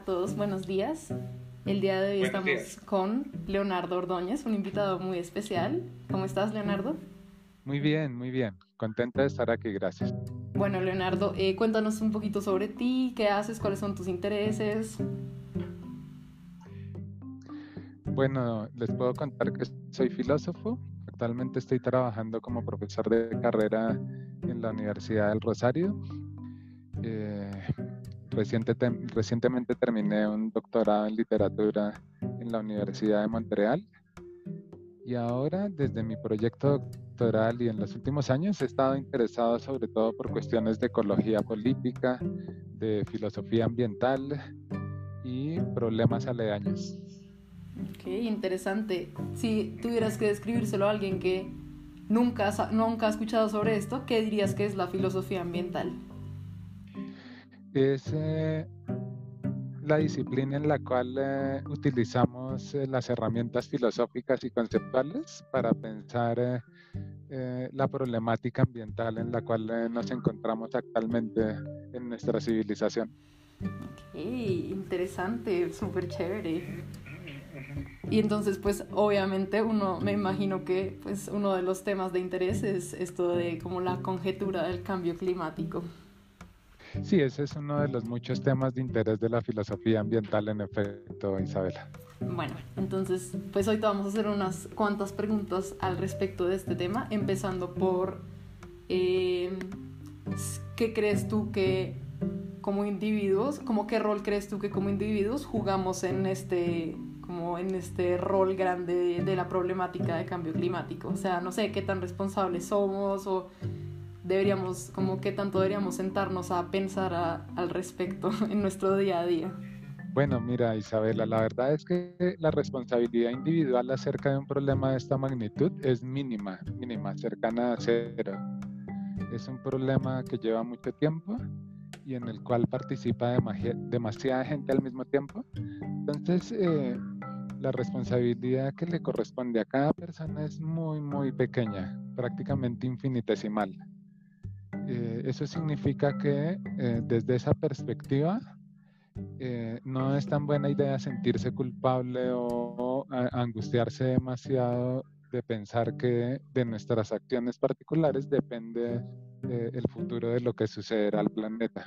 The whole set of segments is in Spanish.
a todos, buenos días. El día de hoy estamos con Leonardo Ordóñez, un invitado muy especial. ¿Cómo estás, Leonardo? Muy bien, muy bien. Contenta de estar aquí, gracias. Bueno, Leonardo, eh, cuéntanos un poquito sobre ti, qué haces, cuáles son tus intereses. Bueno, les puedo contar que soy filósofo. Actualmente estoy trabajando como profesor de carrera en la Universidad del Rosario. Eh, recientemente terminé un doctorado en literatura en la Universidad de Montreal y ahora desde mi proyecto doctoral y en los últimos años he estado interesado sobre todo por cuestiones de ecología política, de filosofía ambiental y problemas aledaños. Ok, interesante. Si tuvieras que describírselo a alguien que nunca, nunca ha escuchado sobre esto, ¿qué dirías que es la filosofía ambiental? Es eh, la disciplina en la cual eh, utilizamos eh, las herramientas filosóficas y conceptuales para pensar la problemática ambiental en la cual nos encontramos actualmente en nuestra civilización. Ok, interesante, súper chévere. Y entonces, pues obviamente uno, me imagino que pues uno de los temas de interés es esto de como la conjetura del cambio climático. Sí, ese es uno de los muchos temas de interés de la filosofía ambiental, en efecto, Isabela. Bueno, entonces, pues hoy te vamos a hacer unas cuantas preguntas al respecto de este tema, empezando por, eh, ¿qué crees tú que como individuos, como qué rol crees tú que como individuos jugamos en este como en este rol grande de, de la problemática de cambio climático? O sea, no sé qué tan responsables somos o deberíamos, como qué tanto deberíamos sentarnos a pensar al respecto en nuestro día a día? Bueno, mira Isabela, la verdad es que la responsabilidad individual acerca de un problema de esta magnitud es mínima, mínima, cercana a cero. Es un problema que lleva mucho tiempo y en el cual participa demasiada gente al mismo tiempo. Entonces, eh, la responsabilidad que le corresponde a cada persona es muy, muy pequeña, prácticamente infinitesimal. Eh, eso significa que eh, desde esa perspectiva eh, no es tan buena idea sentirse culpable o, angustiarse demasiado de pensar que de nuestras acciones particulares depende el futuro de lo que sucederá al planeta.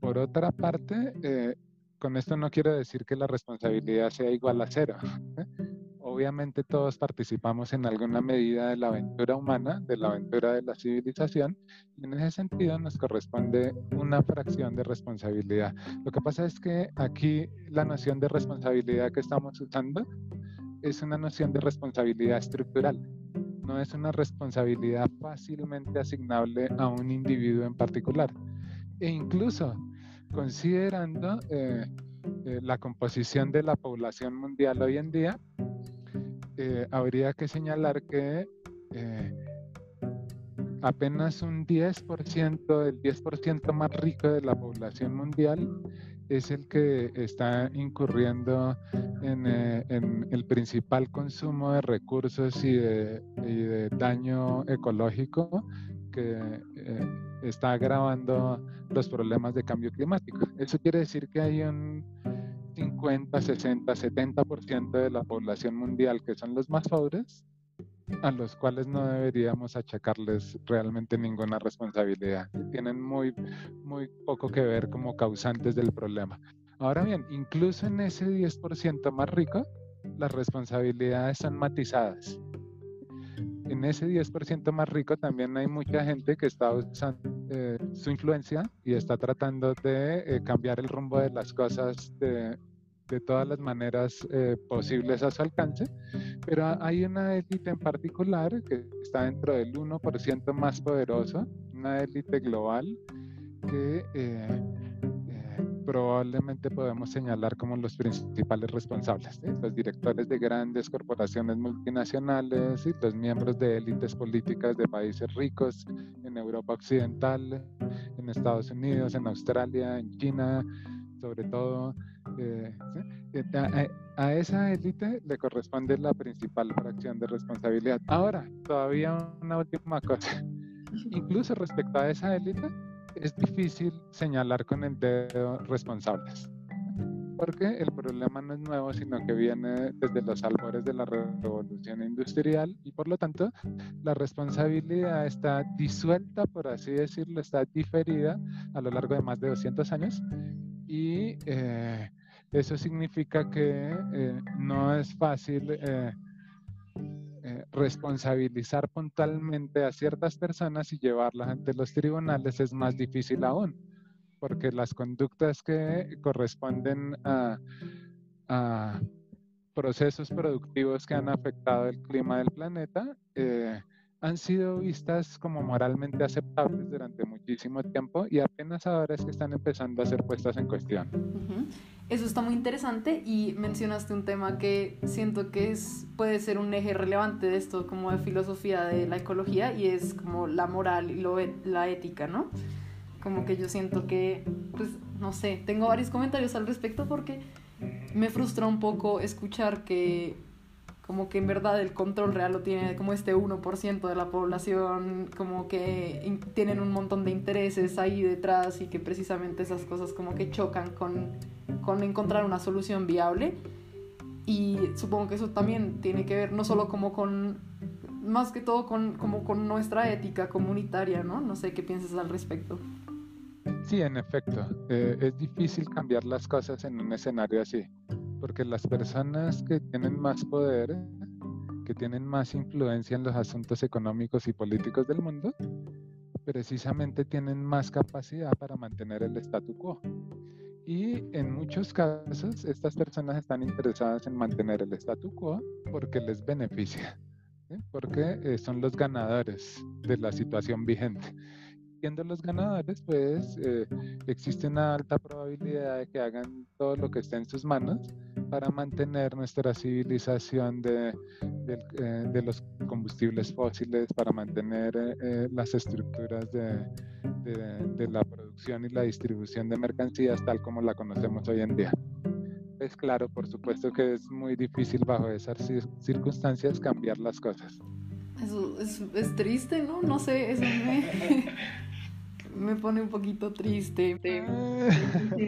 Por otra parte, con esto no quiero decir que la responsabilidad sea igual a cero obviamente todos participamos en alguna medida de la aventura humana, de la aventura de la civilización, y en ese sentido nos corresponde una fracción de responsabilidad. Lo que pasa es que aquí la noción de responsabilidad que estamos usando es una noción de responsabilidad estructural, no es una responsabilidad fácilmente asignable a un individuo en particular. E incluso considerando eh, eh, la composición de la población mundial hoy en día, eh, habría que señalar que eh, apenas un 10%, el 10% más rico de la población mundial es el que está incurriendo en, eh, el principal consumo de recursos y de, daño ecológico que está agravando los problemas de cambio climático. Eso quiere decir que hay un 50, 60, 70% de la población mundial que son los más pobres, a los cuales no deberíamos achacarles realmente ninguna responsabilidad. Tienen muy, muy poco que ver como causantes del problema. Ahora bien, incluso en ese 10% más rico, las responsabilidades son matizadas. En ese 10% más rico también hay mucha gente que está usando eh, su influencia y está tratando de eh, cambiar el rumbo de las cosas de, de todas las maneras eh, posibles a su alcance, pero hay una élite en particular que está dentro del 1% más poderoso, una élite global que eh, eh, probablemente podemos señalar como los principales responsables, los directores de grandes corporaciones multinacionales y los miembros de élites políticas de países ricos en Europa Occidental, en Estados Unidos, en Australia, en China, sobre todo eh, a, esa élite le corresponde la principal fracción de responsabilidad. Ahora, todavía una última cosa. Incluso respecto a esa élite, es difícil señalar con el dedo responsables. porque el problema no es nuevo, sino que viene desde los albores de la revolución industrial y por lo tanto la responsabilidad está disuelta, por así decirlo, está diferida a lo largo de más de 200 años y eh, eso significa que eh, no es fácil eh, responsabilizar puntualmente a ciertas personas y llevarlas ante los tribunales es más difícil aún porque las conductas que corresponden a, procesos productivos que han afectado el clima del planeta eh, han sido vistas como moralmente aceptables durante muchísimo tiempo y apenas ahora es que están empezando a ser puestas en cuestión. Eso está muy interesante y mencionaste un tema que siento que es, puede ser un eje relevante de esto como de filosofía de la ecología y es como la moral y lo, la ética, ¿no? como que yo siento que, pues, no sé, tengo varios comentarios al respecto porque me frustra un poco escuchar que como que en verdad el control real lo tiene como este 1% de la población, como que tienen un montón de intereses ahí detrás y que precisamente esas cosas como que chocan con, con encontrar una solución viable. Y supongo que eso también tiene que ver no solo como con, más que todo con, como con nuestra ética comunitaria, ¿no? No sé qué piensas al respecto. Sí, en efecto, eh, es difícil cambiar las cosas en un escenario así, porque las personas que tienen más poder, que tienen más influencia en los asuntos económicos y políticos del mundo, precisamente tienen más capacidad para mantener el statu quo. Y en muchos casos estas personas están interesadas en mantener el statu quo porque les beneficia, porque eh, son los ganadores de la situación vigente. Siendo los ganadores, pues eh, existe una alta probabilidad de que hagan todo lo que esté en sus manos para mantener nuestra civilización de, de, eh, los combustibles fósiles, para mantener eh, las estructuras de, de, la producción y la distribución de mercancías tal como la conocemos hoy en día. Es claro, por supuesto que es muy difícil bajo esas circunstancias cambiar las cosas. Eso es, es, triste, ¿no? No sé, eso me, me pone un poquito triste.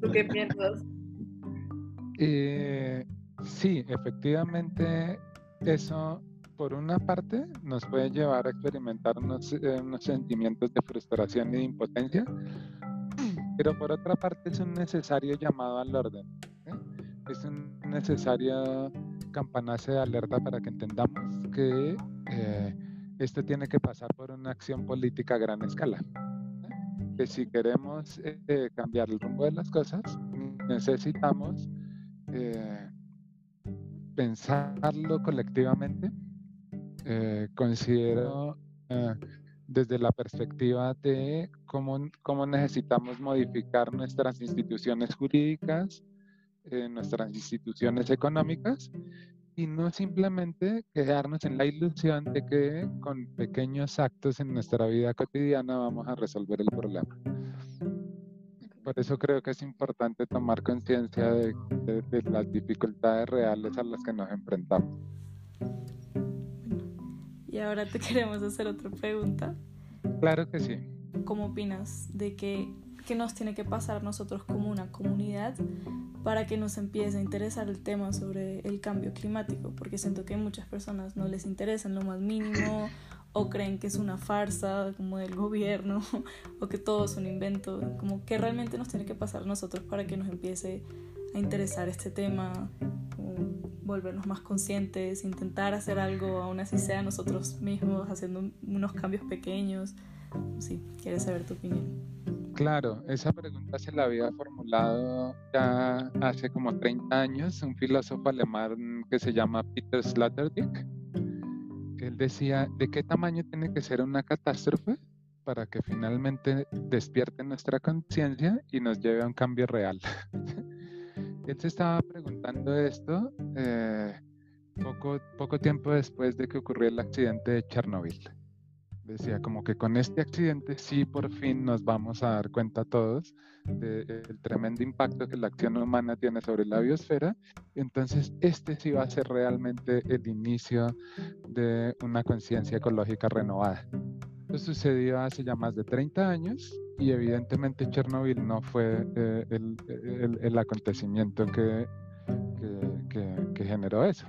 ¿Tú qué piensas? Eh, sí, efectivamente, eso por una parte nos puede llevar a experimentar unos, eh, sentimientos de frustración y de impotencia, pero por otra parte es un necesario llamado al orden. ¿eh? Es un necesario campanazo de alerta para que entendamos que esto tiene que pasar por una acción política a gran escala que si queremos eh, cambiar el rumbo de las cosas, necesitamos eh, pensarlo colectivamente. Eh, considero desde la perspectiva de cómo, cómo necesitamos modificar nuestras instituciones jurídicas, nuestras instituciones económicas y no simplemente quedarnos en la ilusión de que con pequeños actos en nuestra vida cotidiana vamos a resolver el problema. Por eso creo que es importante tomar conciencia de, las dificultades reales a las que nos enfrentamos. Y ahora te queremos hacer otra pregunta. Claro que sí. ¿Cómo opinas de que, que nos tiene que pasar nosotros como una comunidad para que nos empiece a interesar el tema sobre el cambio climático, porque siento que a muchas personas no les interesa en lo más mínimo o creen que es una farsa como del gobierno o que todo es un invento, como que realmente nos tiene que pasar a nosotros para que nos empiece a interesar este tema, volvernos más conscientes, intentar hacer algo, aún así sea nosotros mismos, haciendo unos cambios pequeños. Sí, quieres saber tu opinión. Claro, esa pregunta se la había formulado ya hace como 30 años un filósofo alemán que se llama Peter Sloterdijk. Decía, ¿de qué tamaño tiene que ser una catástrofe para que finalmente despierte nuestra conciencia y nos lleve a un cambio real? Él se estaba preguntando esto eh, poco, poco tiempo después de que ocurrió el accidente de Chernobyl decía como que con este accidente sí por fin nos vamos a dar cuenta todos del tremendo impacto que la acción humana tiene sobre la biosfera. Entonces este sí va a ser realmente el inicio de una conciencia ecológica renovada. Esto sucedió hace ya más de 30 años y evidentemente Chernobyl no fue eh, el, acontecimiento que, que, generó eso.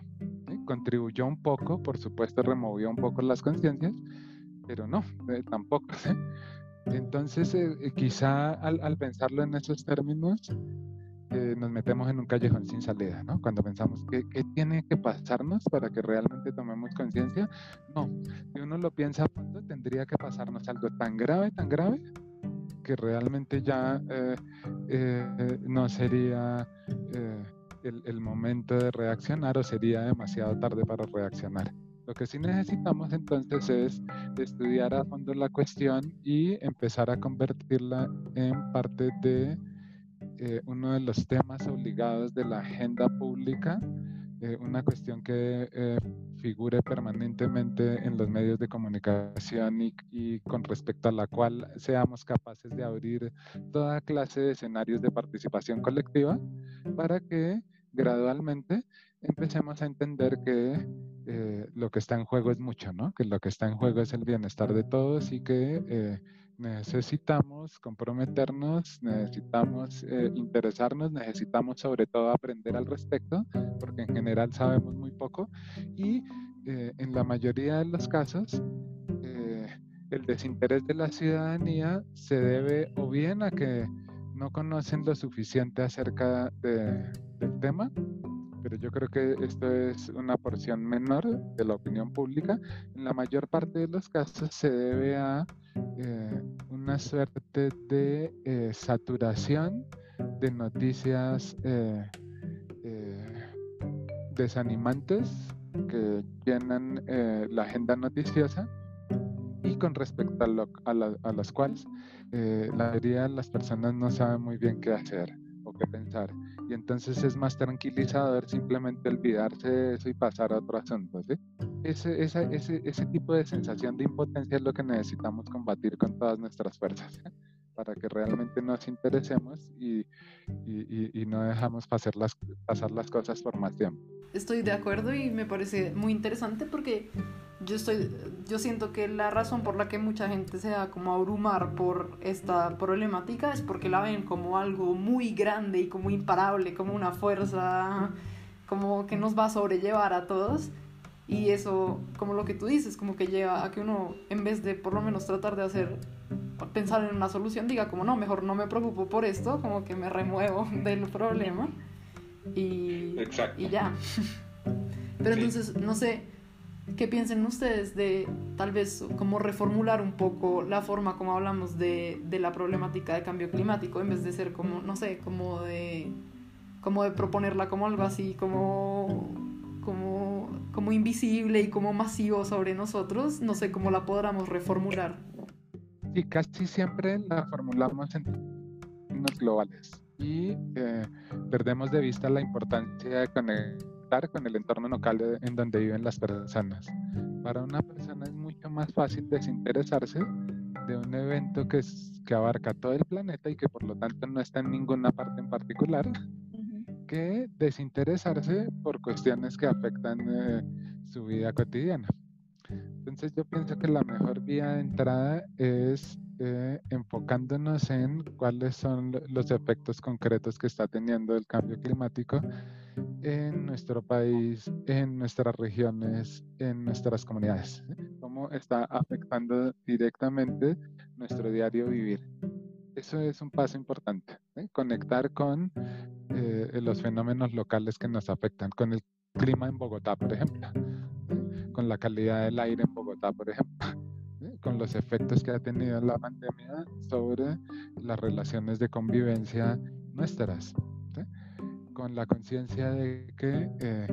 Contribuyó un poco, por supuesto, removió un poco las conciencias, pero no, eh, tampoco. Entonces, eh, quizá al, al, pensarlo en esos términos, nos metemos en un callejón sin salida, ¿no? Cuando pensamos, ¿qué, ¿qué, tiene que pasarnos para que realmente tomemos conciencia? No, si uno lo piensa a tendría que pasarnos algo tan grave, tan grave, que realmente ya eh, eh, no sería eh, el, momento de reaccionar o sería demasiado tarde para reaccionar. Lo que sí necesitamos entonces es estudiar a fondo la cuestión y empezar a convertirla en parte de uno de los temas obligados de la agenda pública eh, una cuestión que eh, figure permanentemente en los medios de comunicación y, con respecto a la cual seamos capaces de abrir toda clase de escenarios de participación colectiva para que gradualmente empecemos a entender que eh, lo que está en juego es mucho, ¿no? Que lo que está en juego es el bienestar de todos y que necesitamos comprometernos, necesitamos eh, interesarnos, necesitamos sobre todo aprender al respecto, porque en general sabemos muy poco y eh, en la mayoría de los casos eh, el desinterés de la ciudadanía se debe o bien a que no conocen lo suficiente acerca del tema, pero yo creo que esto es una porción menor de la opinión pública. En la mayor parte de los casos se debe a eh, una suerte de eh, saturación de noticias eh, desanimantes que llenan la agenda noticiosa y con respecto a, a las cuales la mayoría de las personas no saben muy bien qué hacer o qué pensar y entonces es más tranquilizador simplemente olvidarse de eso y pasar a otro asunto. ¿sí? Ese, ese, ese, tipo de sensación de impotencia es lo que necesitamos combatir con todas nuestras fuerzas para que realmente nos interesemos y, y, y, no dejamos pasar las, pasar las cosas por más tiempo. Estoy de acuerdo y me parece muy interesante porque yo estoy yo siento que la razón por la que mucha gente se da como a abrumar por esta problemática es porque la ven como algo muy grande y como imparable, como una fuerza como que nos va a sobrellevar a todos. Y eso como lo que tú dices, como que lleva a que uno en vez de por lo menos tratar de hacer pensar en una solución diga como no, mejor no me preocupo por esto, como que me remuevo del problema y, y ya. Pero entonces, no sé, ¿Qué piensen ustedes de tal vez como reformular un poco la forma como hablamos de, de, la problemática de cambio climático en vez de ser como, no sé, como de, como de proponerla como algo así, como, como, como invisible y como masivo sobre nosotros? No sé cómo la podamos reformular. Sí, casi siempre la formulamos en términos globales y eh, perdemos de vista la importancia de conectar con el entorno local en donde viven las personas. Para una persona es mucho más fácil desinteresarse de un evento que, que abarca todo el planeta y que por lo tanto no está en ninguna parte en particular, que desinteresarse por cuestiones que afectan eh, su vida cotidiana. Entonces yo pienso que la mejor vía de entrada es eh, enfocándonos en cuáles son los efectos concretos que está teniendo el cambio climático en nuestro país, en nuestras regiones, en nuestras comunidades. Cómo está afectando directamente nuestro diario vivir. Eso es un paso importante. Conectar con eh, los fenómenos locales que nos afectan, con el clima en Bogotá, por ejemplo, con la calidad del aire en Bogotá, por ejemplo con los efectos que ha tenido la pandemia sobre las relaciones de convivencia nuestras, con la conciencia de que eh,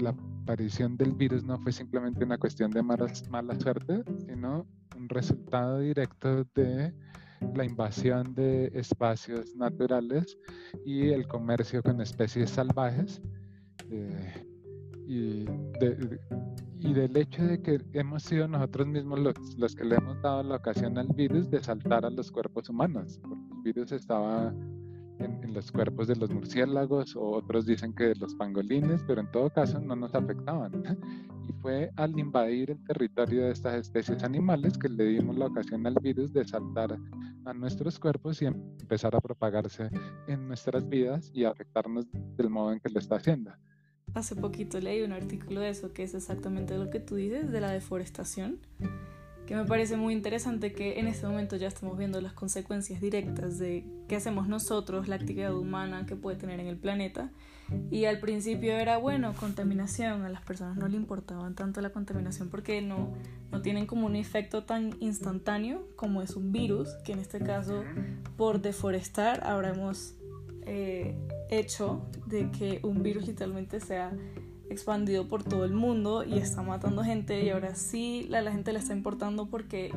la aparición del virus no fue simplemente una cuestión de mala suerte, sino un resultado directo de la invasión de espacios naturales y el comercio con especies salvajes. Eh, y de, y del hecho de que hemos sido nosotros mismos los, los, que le hemos dado la ocasión al virus de saltar a los cuerpos humanos, porque el virus estaba en, los cuerpos de los murciélagos o otros dicen que de los pangolines, pero en todo caso no nos afectaban. Y fue al invadir el territorio de estas especies animales que le dimos la ocasión al virus de saltar a nuestros cuerpos y empezar a propagarse en nuestras vidas y afectarnos del modo en que lo está haciendo. Hace poquito leí un artículo de eso que es exactamente lo que tú dices de la deforestación que me parece muy interesante que en este momento ya estamos viendo las consecuencias directas de qué hacemos nosotros, la actividad humana que puede tener en el planeta. Y al principio era, bueno, contaminación, a las personas no le importaban tanto la contaminación porque no, no tienen como un efecto tan instantáneo como es un virus, que en este caso por deforestar habremos eh, hecho de que un virus literalmente sea expandido por todo el mundo y está matando gente y ahora sí la, la gente le está importando porque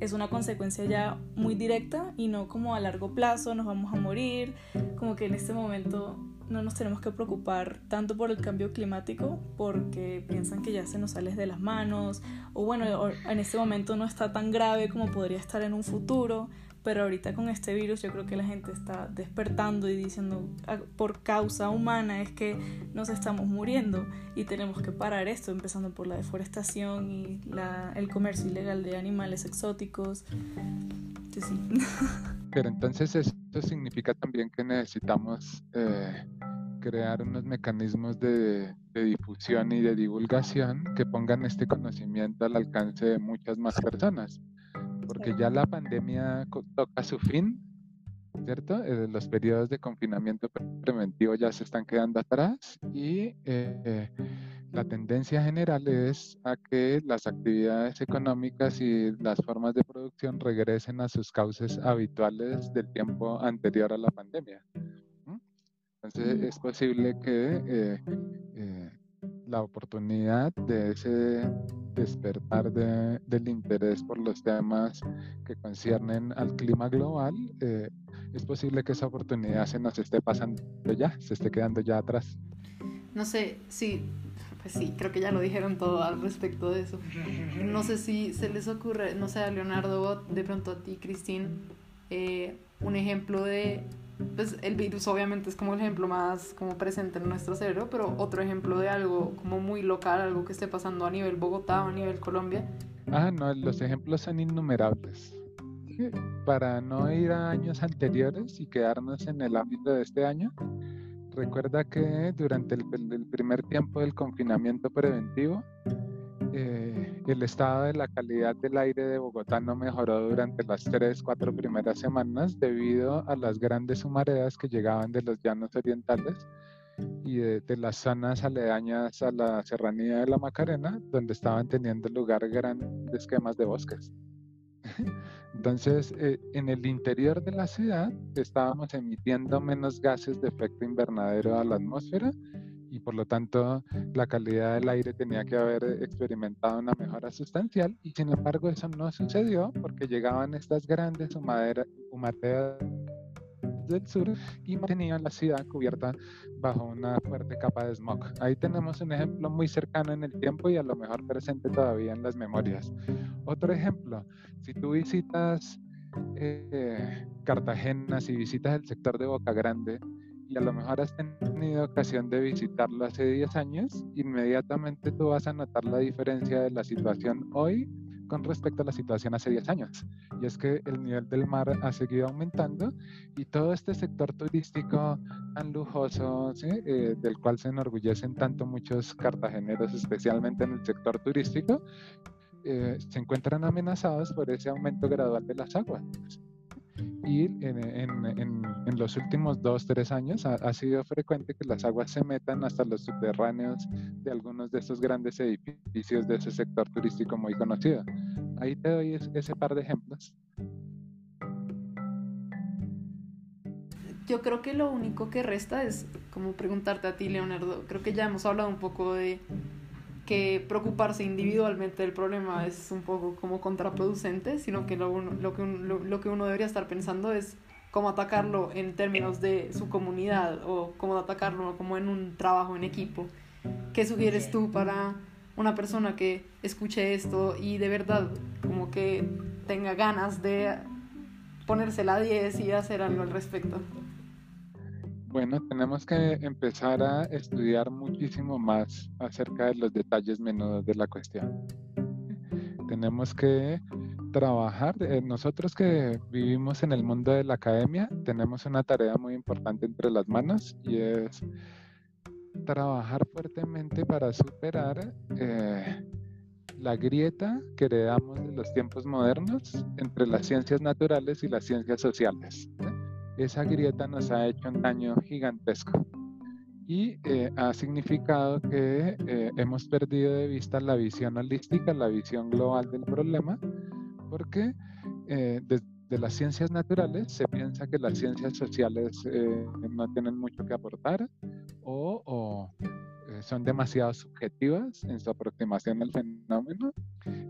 es una consecuencia ya muy directa y no como a largo plazo nos vamos a morir, como que en este momento no nos tenemos que preocupar tanto por el cambio climático porque piensan que ya se nos sale de las manos o bueno, en este momento no está tan grave como podría estar en un futuro, pero ahorita con este virus yo creo que la gente está despertando y diciendo ah, por causa humana es que nos estamos muriendo y tenemos que parar esto, empezando por la deforestación y el comercio ilegal de animales exóticos. Pero entonces esto significa también que necesitamos eh, crear unos mecanismos de, de difusión y de divulgación que pongan este conocimiento al alcance de muchas más personas porque ya la pandemia toca su fin, ¿cierto? Eh, los periodos de confinamiento preventivo ya se están quedando atrás y eh, la tendencia general es a que las actividades económicas y las formas de producción regresen a sus cauces habituales del tiempo anterior a la pandemia. Entonces es posible que eh, la oportunidad de ese despertar del interés por los temas que conciernen al clima global, eh, es posible que esa oportunidad se nos esté pasando ya, se esté quedando ya atrás. No sé, sí, pues sí, creo que ya lo dijeron todo al respecto de eso. No sé si se les ocurre, no sé, a Leonardo, de pronto a ti, Cristín, eh, un ejemplo de pues el virus obviamente es como el ejemplo más como presente en nuestro cerebro, pero otro ejemplo de algo como muy local, algo que esté pasando a nivel Bogotá o a nivel Colombia. Ah, no, los ejemplos son innumerables. Para no ir a años anteriores y quedarnos en el ámbito de este año, recuerda que durante el, primer tiempo del confinamiento preventivo, eh, el estado de la calidad del aire de Bogotá no mejoró durante las tres, cuatro primeras semanas debido a las grandes humaredas que llegaban de los llanos orientales y de, las zonas aledañas a la serranía de la Macarena, donde estaban teniendo lugar grandes quemas de bosques. Entonces, eh, en el interior de la ciudad estábamos emitiendo menos gases de efecto invernadero a la atmósfera y por lo tanto la calidad del aire tenía que haber experimentado una mejora sustancial y sin embargo eso no sucedió porque llegaban estas grandes humaderas del sur y mantenían la ciudad cubierta bajo una fuerte capa de smog. Ahí tenemos un ejemplo muy cercano en el tiempo y a lo mejor presente todavía en las memorias. Otro ejemplo, si tú visitas eh, Cartagena, si visitas el sector de Boca Grande, y a lo mejor has tenido ocasión de visitarlo hace 10 años, inmediatamente tú vas a notar la diferencia de la situación hoy con respecto a la situación hace 10 años. Y es que el nivel del mar ha seguido aumentando y todo este sector turístico tan lujoso, eh, del cual se enorgullecen tanto muchos cartageneros, especialmente en el sector turístico, eh, se encuentran amenazados por ese aumento gradual de las aguas y en, los últimos dos, tres años ha, sido frecuente que las aguas se metan hasta los subterráneos de algunos de estos grandes edificios de ese sector turístico muy conocido. Ahí te doy ese par de ejemplos. Yo creo que lo único que resta es como preguntarte a ti, Leonardo. Creo que ya hemos hablado un poco de que preocuparse individualmente del problema es un poco como contraproducente, sino que lo, lo, que lo, que uno debería estar pensando es cómo atacarlo en términos de su comunidad o cómo atacarlo como en un trabajo en equipo. ¿Qué sugieres tú para una persona que escuche esto y de verdad como que tenga ganas de ponerse la 10 y hacer algo al respecto? Bueno, tenemos que empezar a estudiar muchísimo más acerca de los detalles menudos de la cuestión. Tenemos que trabajar, eh, nosotros que vivimos en el mundo de la academia, tenemos una tarea muy importante entre las manos y es trabajar fuertemente para superar eh, la grieta que heredamos de los tiempos modernos entre las ciencias naturales y las ciencias sociales. Esa grieta nos ha hecho un daño gigantesco y eh, ha significado que eh, hemos perdido de vista la visión holística, la visión global del problema, porque desde las ciencias naturales se piensa que las ciencias sociales no tienen mucho que aportar o, eh, son demasiado subjetivas en su aproximación al fenómeno,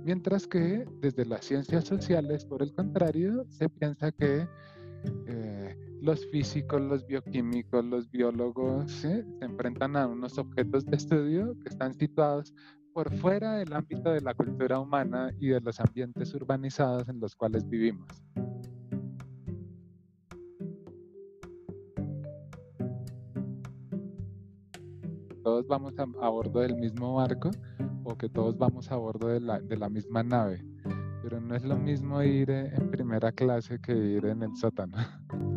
mientras que desde las ciencias sociales, por el contrario, se piensa que eh, los físicos, los bioquímicos, los biólogos se enfrentan a unos objetos de estudio que están situados por fuera del ámbito de la cultura humana y de los ambientes urbanizados en los cuales vivimos. todos vamos a, bordo del mismo barco o que todos vamos a bordo de la, de la misma nave. Pero no es lo mismo ir en primera clase que ir en el sótano.